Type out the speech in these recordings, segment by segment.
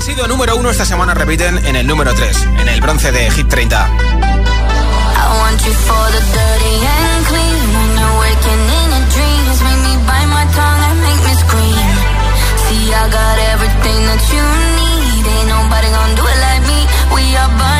Han sido número uno esta semana, repiten en el número 3, en el bronce de Hit 30. I got everything that you need. Ain't nobody gonna do it like me. We are burning.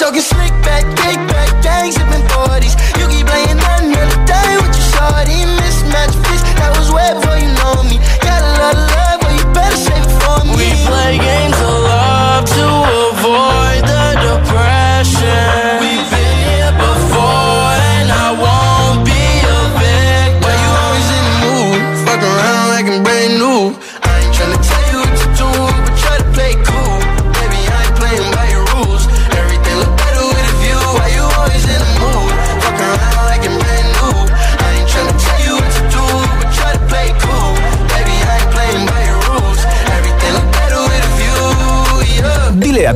저기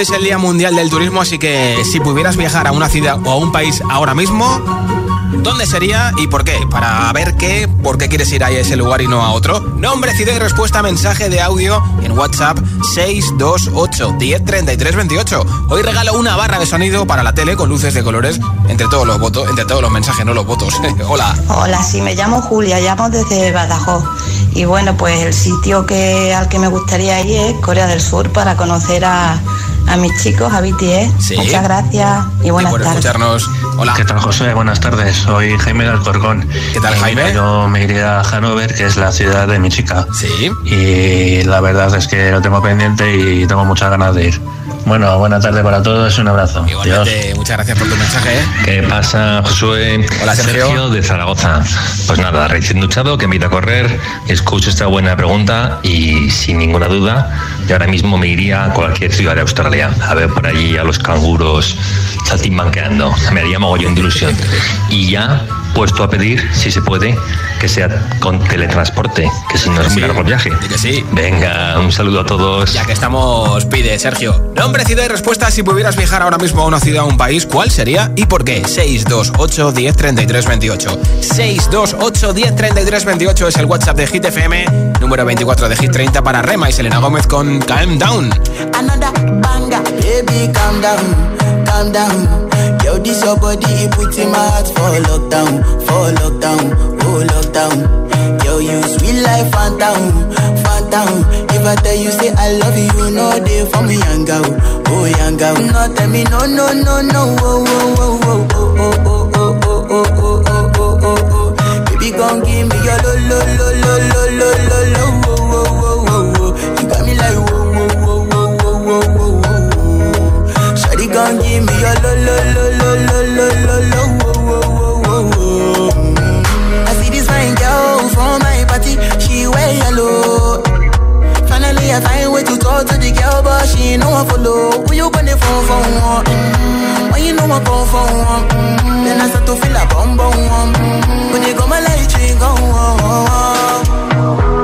Es el Día Mundial del Turismo, así que si pudieras viajar a una ciudad o a un país ahora mismo, ¿Dónde sería y por qué? Para ver qué, por qué quieres ir a ese lugar y no a otro. Nombre, ciudad y respuesta, mensaje de audio en WhatsApp 628 103328. Hoy regalo una barra de sonido para la tele con luces de colores entre todos los votos, entre todos los mensajes, no los votos. Hola. Hola, sí, me llamo Julia, llamo desde Badajoz. Y bueno, pues el sitio que al que me gustaría ir es Corea del Sur para conocer a a mis chicos, a BTS. Muchas gracias y buenas por tardes. escucharnos. Hola. ¿Qué tal, José? Buenas tardes. Soy Jaime de Alcorcón. ¿Qué tal, Jaime? Yo me iría a Hanover, que es la ciudad de mi chica. Sí. Y la verdad es que lo tengo pendiente y tengo muchas ganas de ir. Bueno, buena tarde para todos, un abrazo. Igualmente, muchas gracias por tu mensaje. ¿eh? ¿Qué pasa, Josué? Hola, Sergio. de Zaragoza. Pues nada, recién duchado, que me a correr, escucho esta buena pregunta y sin ninguna duda, yo ahora mismo me iría a cualquier ciudad de Australia a ver por allí a los canguros saltimbanqueando. Me haría mogollón de ilusión. Y ya puesto a pedir, si se puede, que sea con teletransporte, que si no es muy largo el viaje. que sí. Venga, un saludo a todos. Ya que estamos, pide Sergio. Nombre, ciudad y respuesta. Si pudieras viajar ahora mismo a una ciudad o un país, ¿cuál sería y por qué? 628 10 33 28. 628 10 33 28 es el WhatsApp de Hit FM, número 24 de Hit 30 para Rema y Selena Gómez con Calm Down. Another banga, baby, calm down, calm down. Yo, this your body, it puts in my heart for lockdown, for lockdown, oh lockdown. Yo, you sweet life, phantom, phantom. If I tell you say I love you, you know they for me, young girl, oh young girl. No, tell me no, no, no, no, oh, oh, oh, oh, oh, oh, oh, oh, oh, oh, oh, oh, oh, oh. Baby, gon' give me your lo, lo, lo, lo, lo, lo, lo, lo, oh, oh, oh, gon' give me your lo, lo, lo, lo, lo, lo, lo, lo, oh, oh, oh, oh, oh. I see this fine girl from my party, she wear yellow. Finally, I find way to talk to the girl, but she ain't no one follow. Who you gonna phone for one? Mm-hmm. When you know I come for one, mm-hmm. then I start to feel a bum bum. Mm-hmm. When you go my light, you go on. Yeah,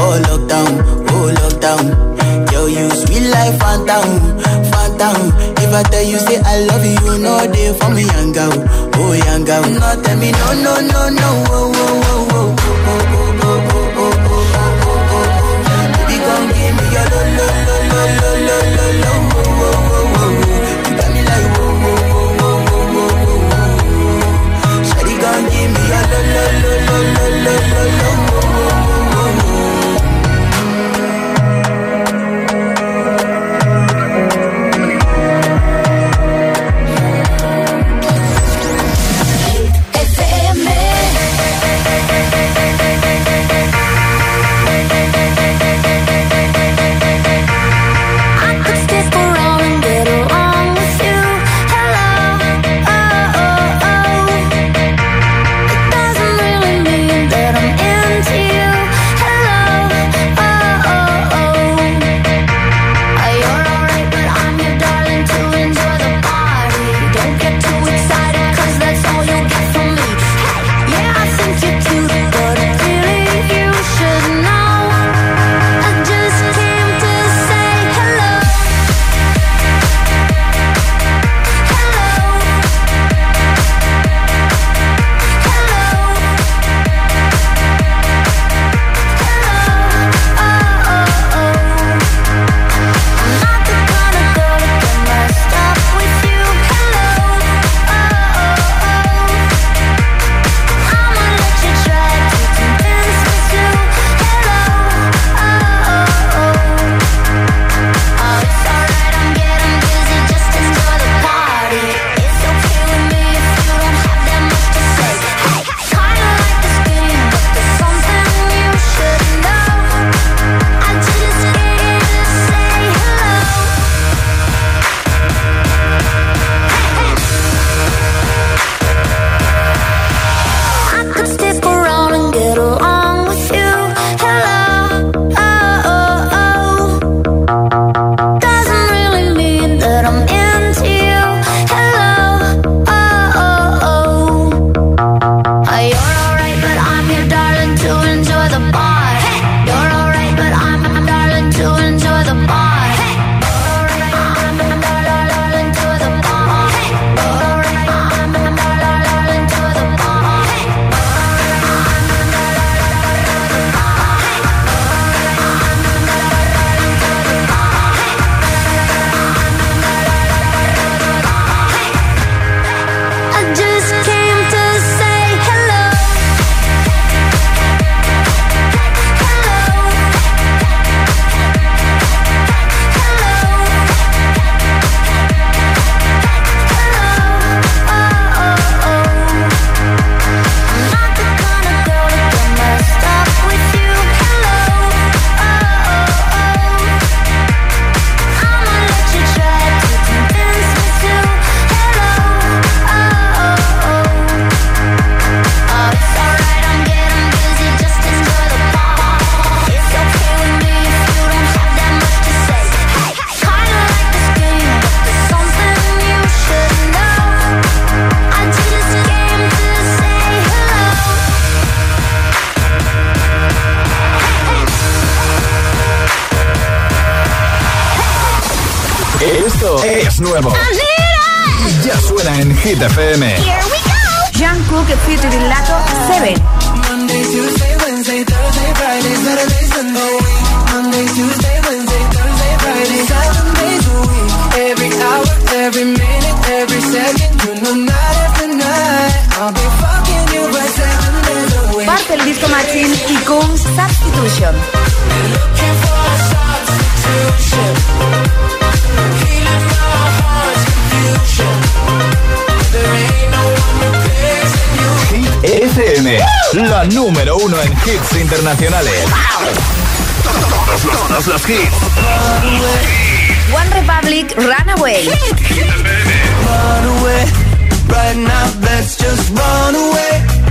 for lockdown, oh lockdown. Yo, you sweet life, phantom, phantom. If I tell you say I love you, you know they for me, young girl, oh young girl. No, tell me no, no, no, no, oh, oh, oh, oh, oh, one replacing you. Hit FM, la número uno en hits internacionales. Todos los, todos los hits. One Republic, Runaway. Run away, right now, let's just run away.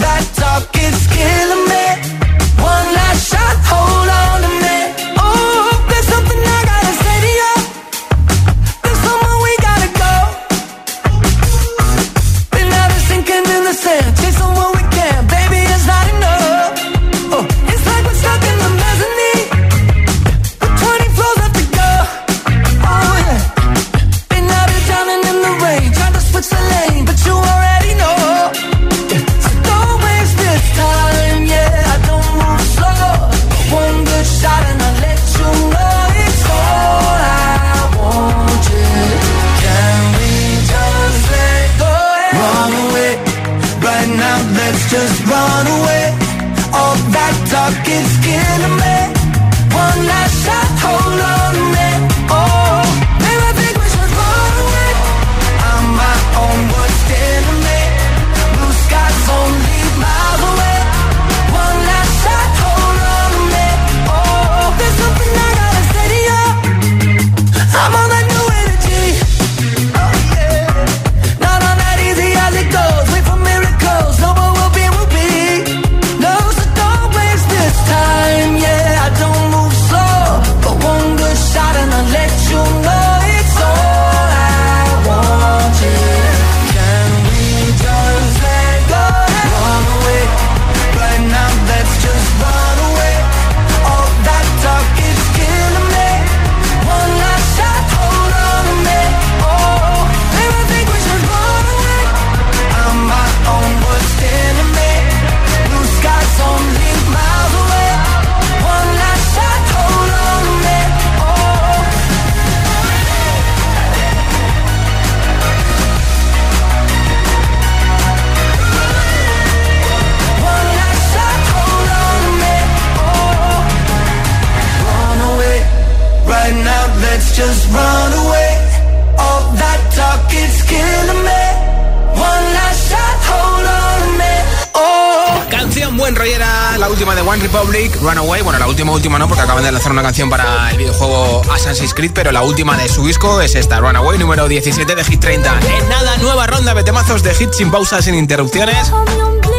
That talk is killing me. Pero la última de su disco es esta, Runaway, número 17 de Hit 30. En nada, nueva ronda de temazos de hits sin pausas, sin interrupciones,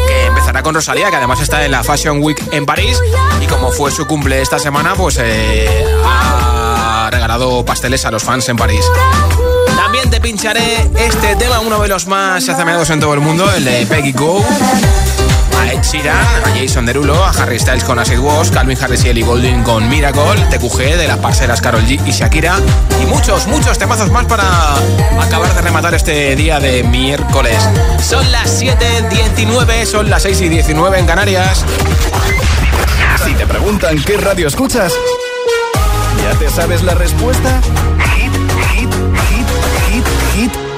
que empezará con Rosalía, que además está en la Fashion Week en París, y como fue su cumple esta semana, pues eh, ha regalado pasteles a los fans en París. También te pincharé este tema, uno de los más azameados en todo el mundo, el de Peggy Go. Ed a Jason Derulo, a Harry Styles con Acid Wash, Calvin Harris y Ellie Goulding con Miracle, TQG de las parceras Carol G y Shakira y muchos, muchos temazos más para acabar de rematar este día de miércoles. Son las 7.19, son las 6 y 19 en Canarias. Si te preguntan qué radio escuchas, ¿ya te sabes la respuesta?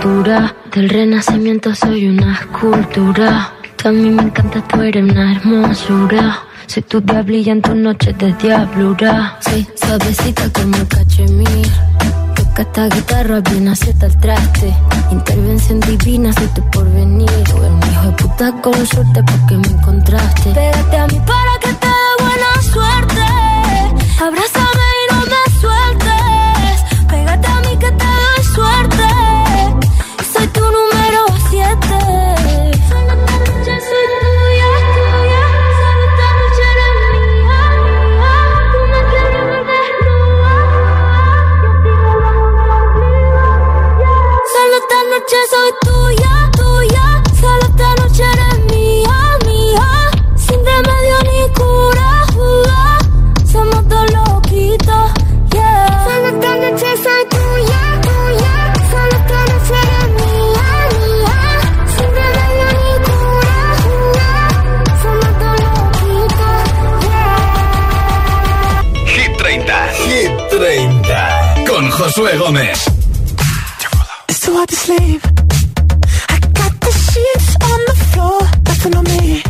Del renacimiento soy una escultura. También me encanta, tú eres una hermosura. Soy tu diablilla en tus noches de diablura. Soy suavecita como cachemir. Toca esta guitarra bien acierta el traste. Intervención divina, soy tu porvenir. Tú eres un hijo de puta con suerte porque me encontraste. Pégate a mí para que te dé buena suerte. Abraza Josué Gómez. It's too hard to sleep. I got the sheets on the floor, nothing on me.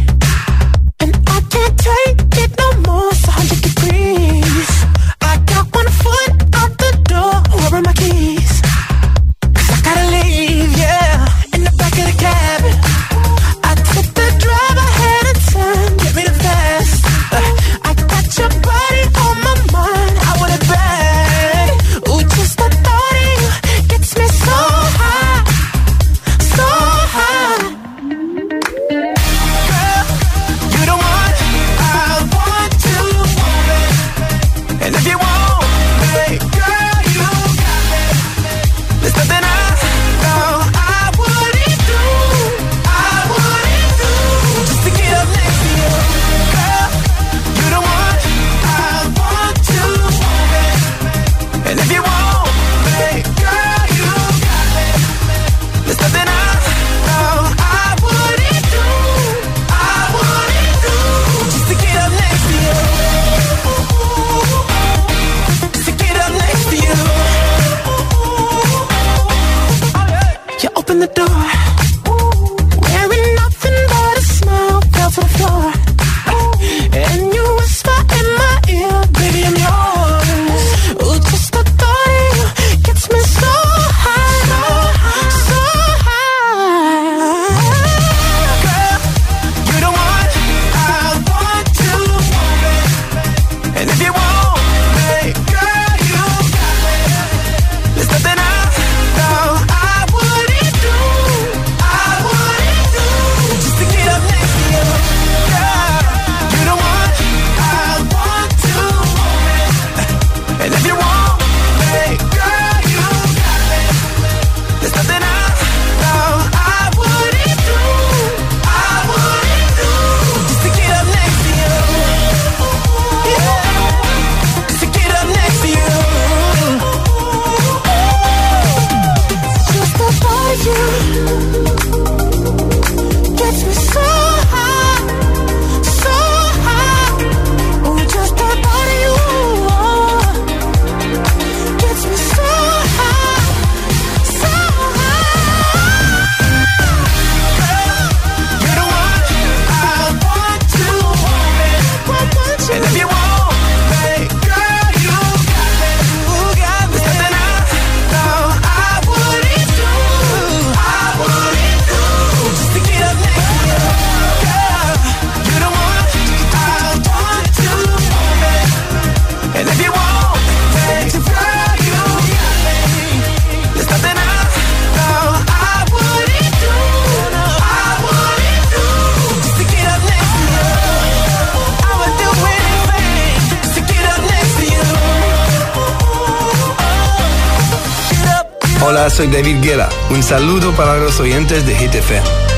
soy David Guerra. Un saludo para los oyentes de GTF.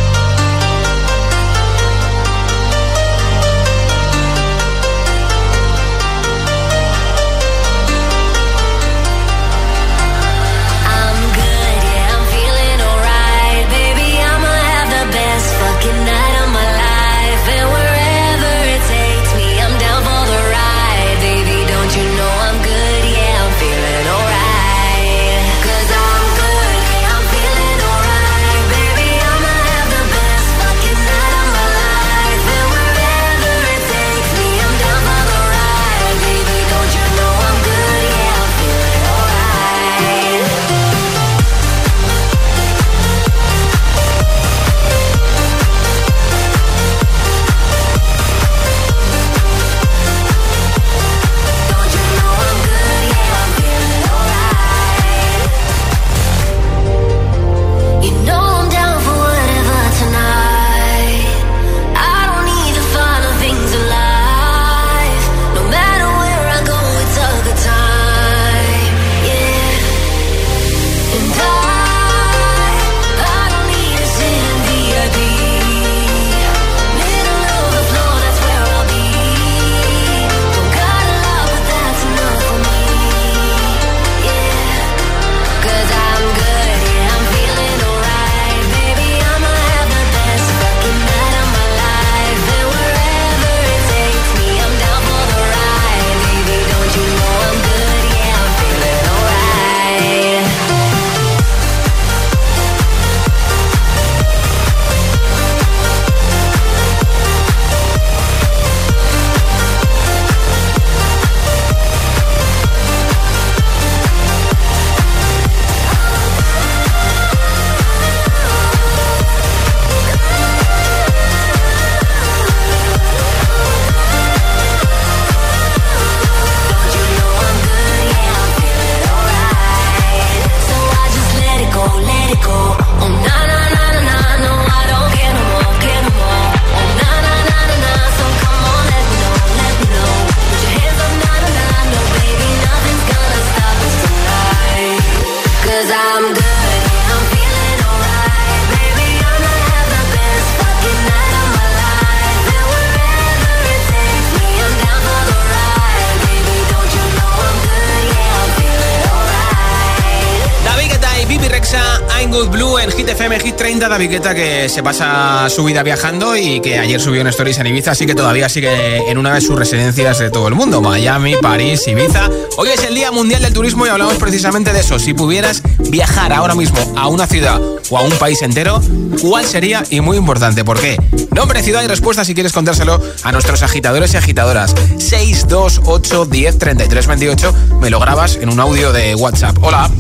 30 David Guetta que se pasa su vida viajando y que ayer subió en Stories en Ibiza, así que todavía sigue en una de sus residencias de todo el mundo, Miami, París, Ibiza. Hoy es el Día Mundial del Turismo y hablamos precisamente de eso. Si pudieras viajar ahora mismo a una ciudad o a un país entero, ¿cuál sería? Y muy importante, ¿por qué? Nombre, ciudad y respuesta si quieres contárselo a nuestros agitadores y agitadoras. 628 10 33 28 me lo grabas en un audio de WhatsApp. Hola.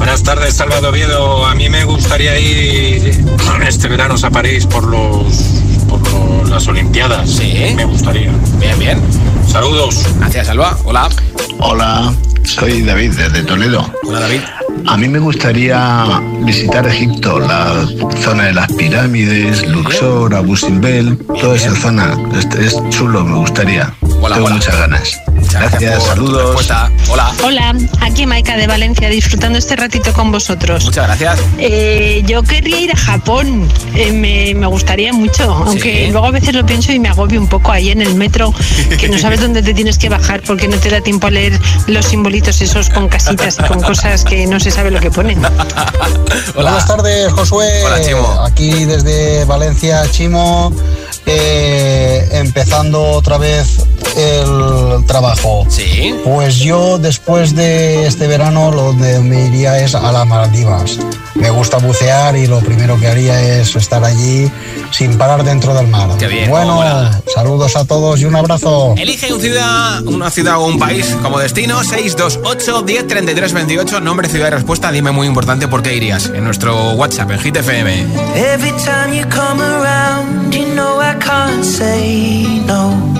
Buenas tardes, Salvador Oviedo. A mí me gustaría ir este verano a París por los por las Olimpiadas. Sí. Me gustaría. Bien, bien. Saludos. Gracias, Salva. Hola. Hola, soy David desde Toledo. Hola, David. A mí me gustaría visitar Egipto, la zona de las pirámides, Luxor, Abu Simbel, toda esa zona. Este es, chulo, me gustaría. Hola, Tengo hola. muchas ganas. Muchas gracias, Gracias, por tu saludos. respuesta. Hola. Hola, aquí Maika de Valencia, disfrutando este ratito con vosotros. Muchas gracias. Eh, yo querría ir a Japón, Eh, me, me gustaría mucho, aunque luego a veces lo pienso y me agobio un poco ahí en el metro, que no sabes dónde te tienes que bajar porque no te da tiempo a leer los simbolitos esos con casitas y con cosas que no se sabe lo que ponen. Buenas tardes, Josué. Hola, Chimo. Aquí desde Valencia, Chimo, eh, empezando otra vez el trabajo. Sí. Pues yo después de este verano lo donde me iría es a las Maldivas. Me gusta bucear y lo primero que haría es estar allí sin parar dentro del mar. Qué bien, bueno, saludos a todos y un abrazo. Elige un ciudad, una ciudad o un país como destino. 628 10 33 28. Nombre, ciudad y respuesta. Dime muy importante por qué irías. En nuestro WhatsApp, en Hit FM. Every time you come around, you know I can't say no.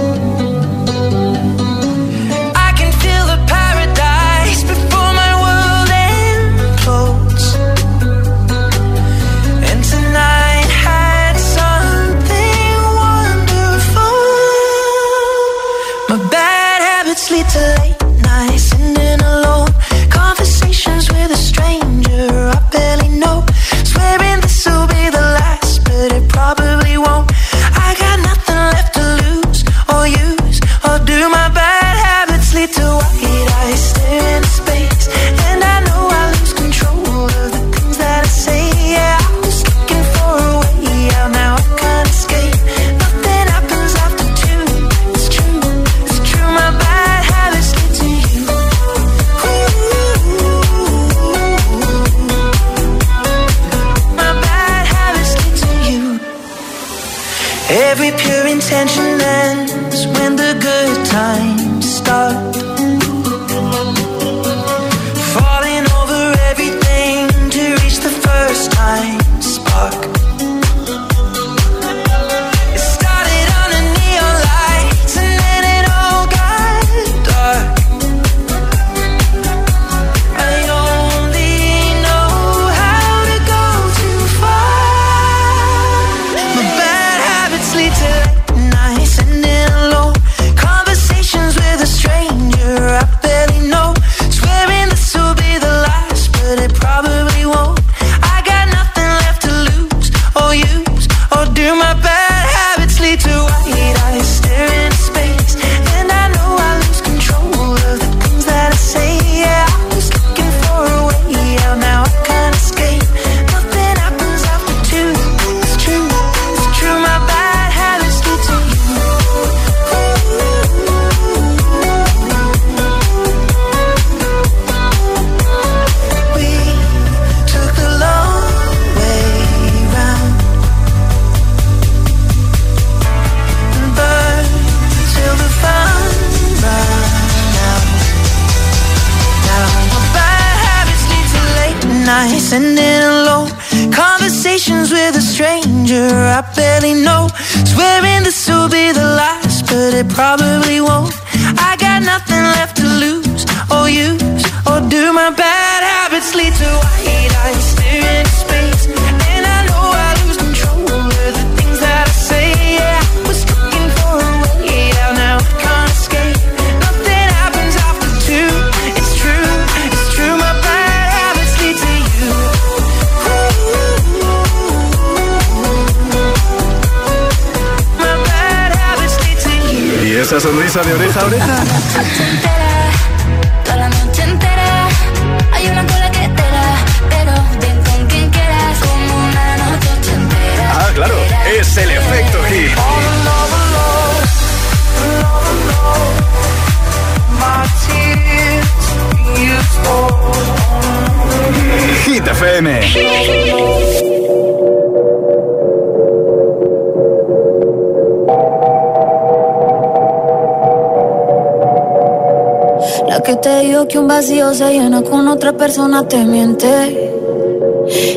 La que te dijo que un vacío se llena con otra persona te miente.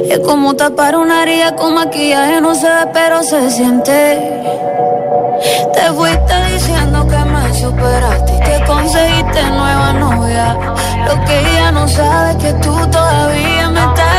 Es como tapar una herida con maquillaje, no se ve, pero se siente. Te fuiste diciendo que me superaste y que conseguiste nueva novia. Lo que ella no sabe es que tú todavía me estás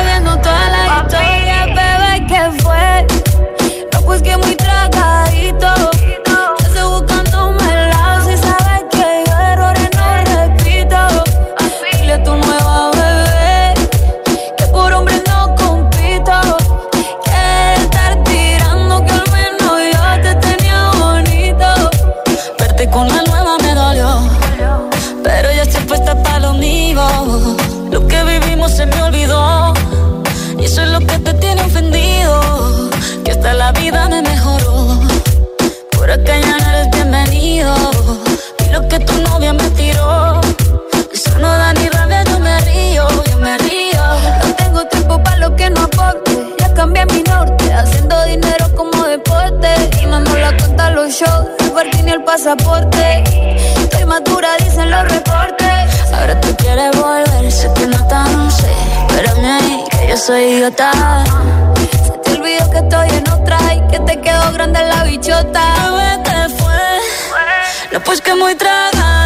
pasaporte. Estoy madura, dicen los reportes. Ahora tú quieres volver, sé que no tan sé. Espérame ahí, que yo soy idiota. Se te olvidó que estoy en otra y que te quedó grande la bichota. Bebé, te fue. No, pues que muy tragadito.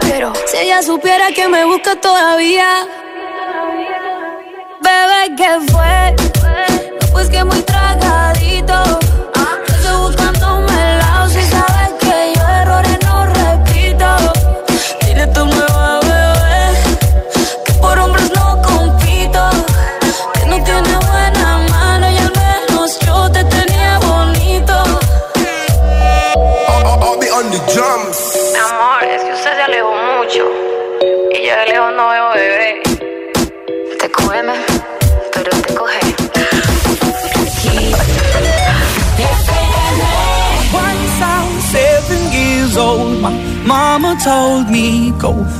Pero si ella supiera que me busca todavía Bebé, ¿qué fue?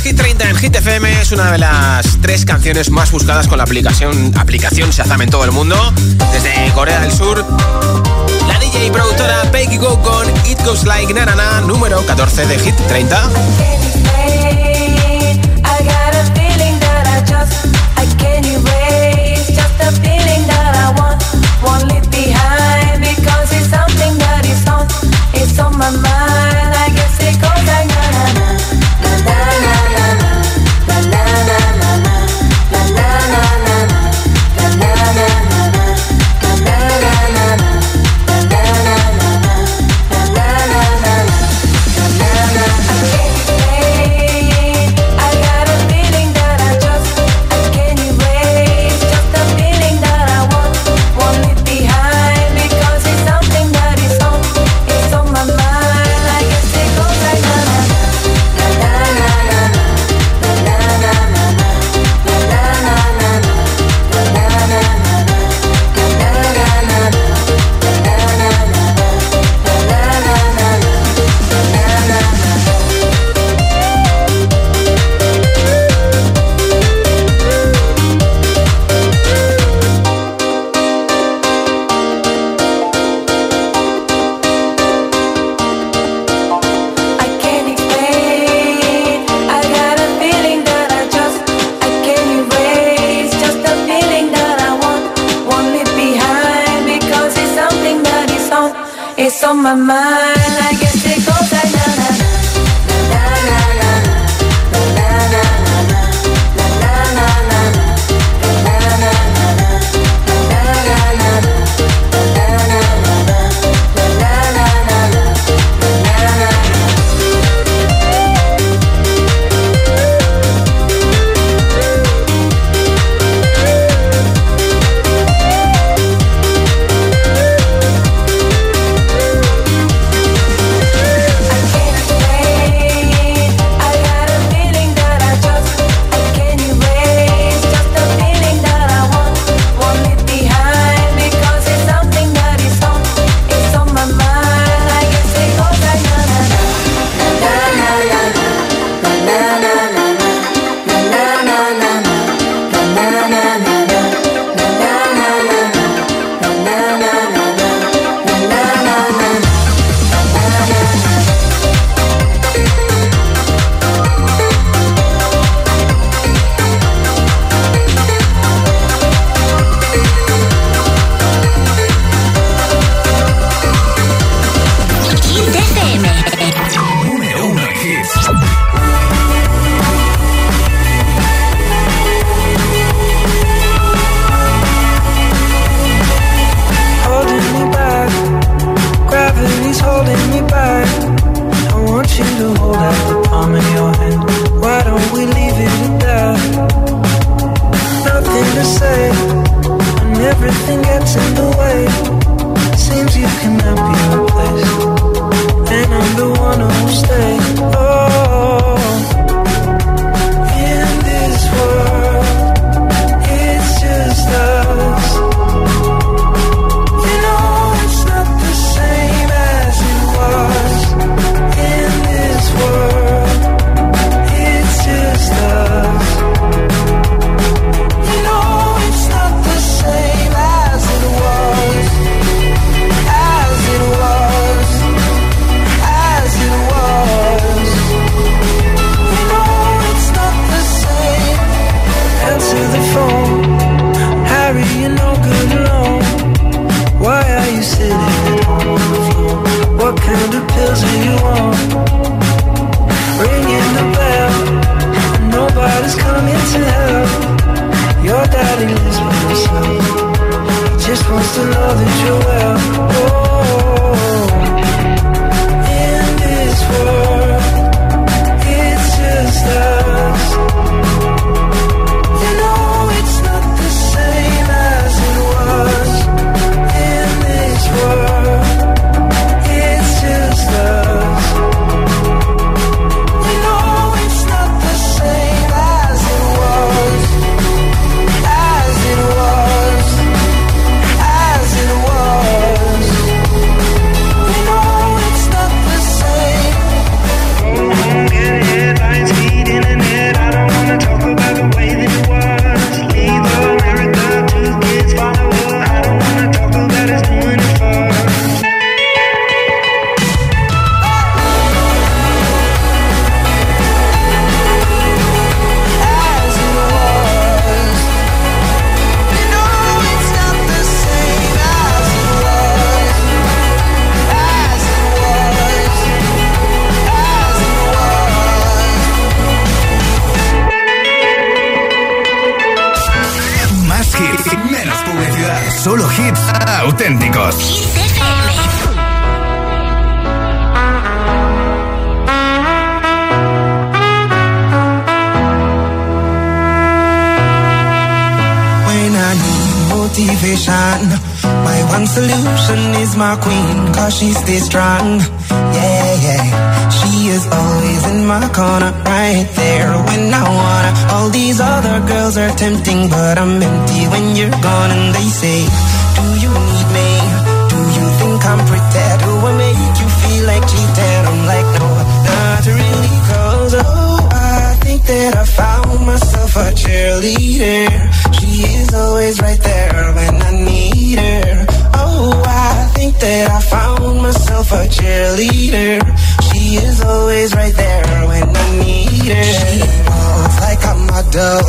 Hit 30 en Hit FM, es una de las tres canciones más buscadas con la aplicación, aplicación Shazam en todo el mundo, desde Corea del Sur. La DJ y productora Peggy Go con It Goes Like Narana, número 14 de Hit 30.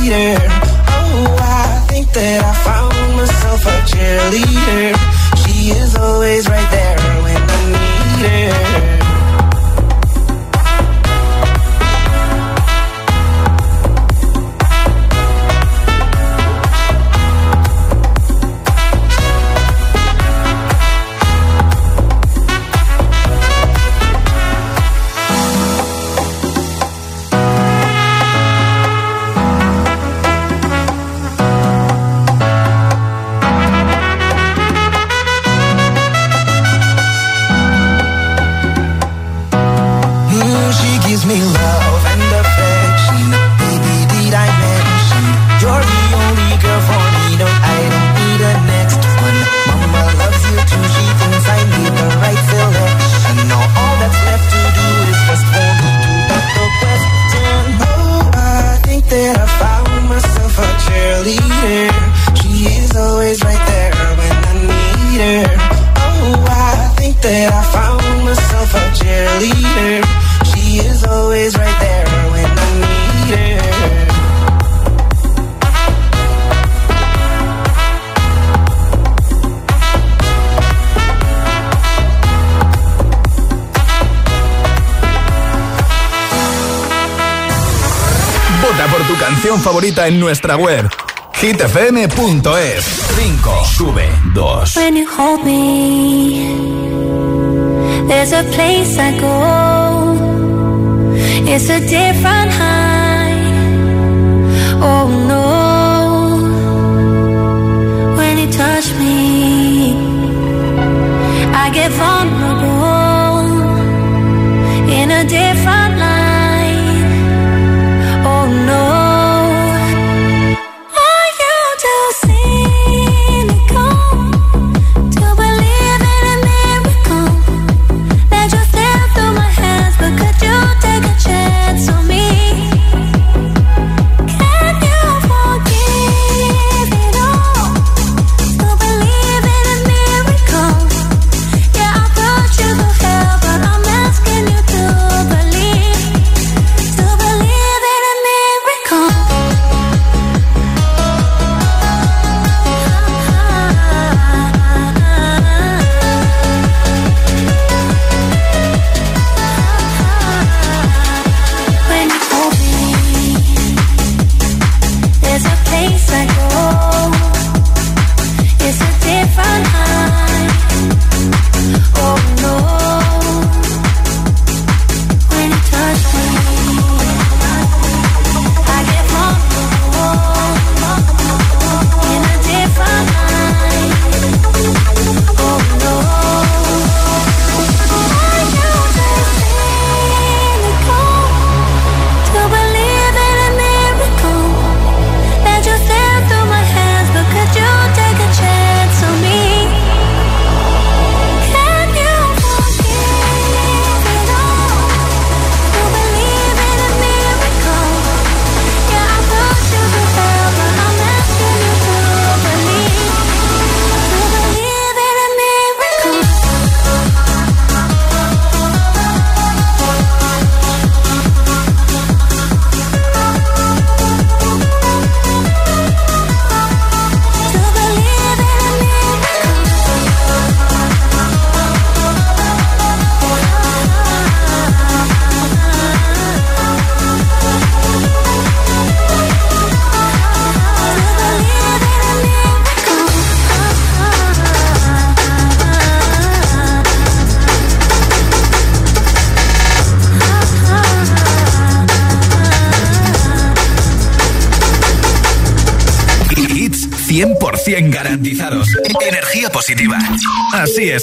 cheater. Oh, I think that I found myself a cheerleader. She is always right there when I need her. tu canción favorita en nuestra web hitfm.es 5 sube 2 When you hold me There's a place I go. It's a different high. Oh no. When you touch me I get vulnerable In a different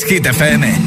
Kid FM.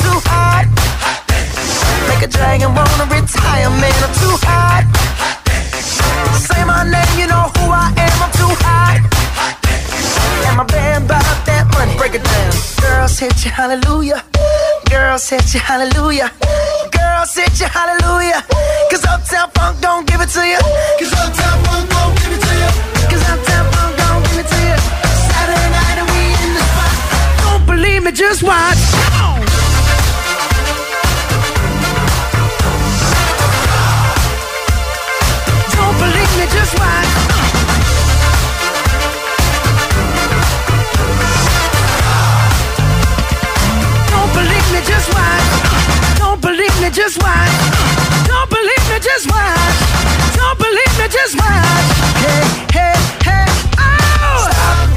dragon wanna retire, man. I'm too hot. Say my name, you know who I am. I'm too hot. And my band bought that money. Break it down. Girls hit you, hallelujah. Girls hit you, hallelujah. Girls hit you, hallelujah. Cause Uptown Funk don't give it to you. Cause Uptown Funk don't give it to you. Cause Uptown Funk don't give it to you. Saturday night and we in the spot. Don't believe me, just watch. Just watch. Don't believe me, just watch. Don't believe me, just watch. Don't believe me, just watch. Don't believe me, just watch. Hey, hey, hey, oh! Stop.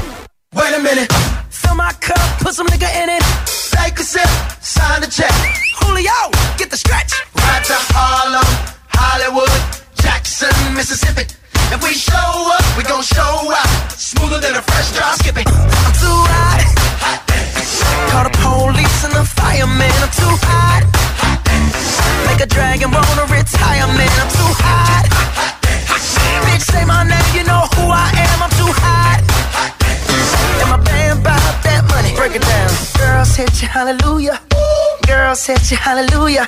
Wait a minute. Fill my cup, put some nigga in it. Take a sip, sign the check. Julio, get the stretch. Right to Harlem, Hollywood, Jackson, Mississippi. If we show up, we gon' show out. Smoother than a fresh drop skipping. I'm too hot. hot Call the police and the fireman. I'm too hot. hot Make a dragon wanna retire, man. I'm too hot. Bitch, say my name, you know who I am. I'm too hot. And my band bought that money. Break it down. Girls hit you, hallelujah. Girls hit you, hallelujah.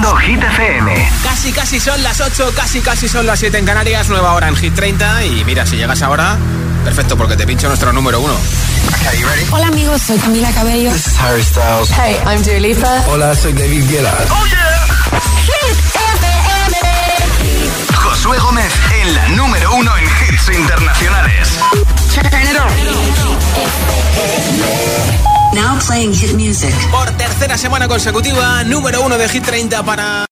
Hit FM. Casi, casi son las 8, casi, casi son las 7 en Canarias, nueva hora en Hit 30. Y mira, si llegas ahora, perfecto, porque te pincho nuestro número uno. Hola amigos, soy Camila Cabello. This is Harry Styles. Hey, I'm Dua Lipa. Hola, soy David Guetta. Josué Gómez en la número uno en hits internacionales. Now playing hit music. Por tercera semana consecutiva, número uno de Hit 30 para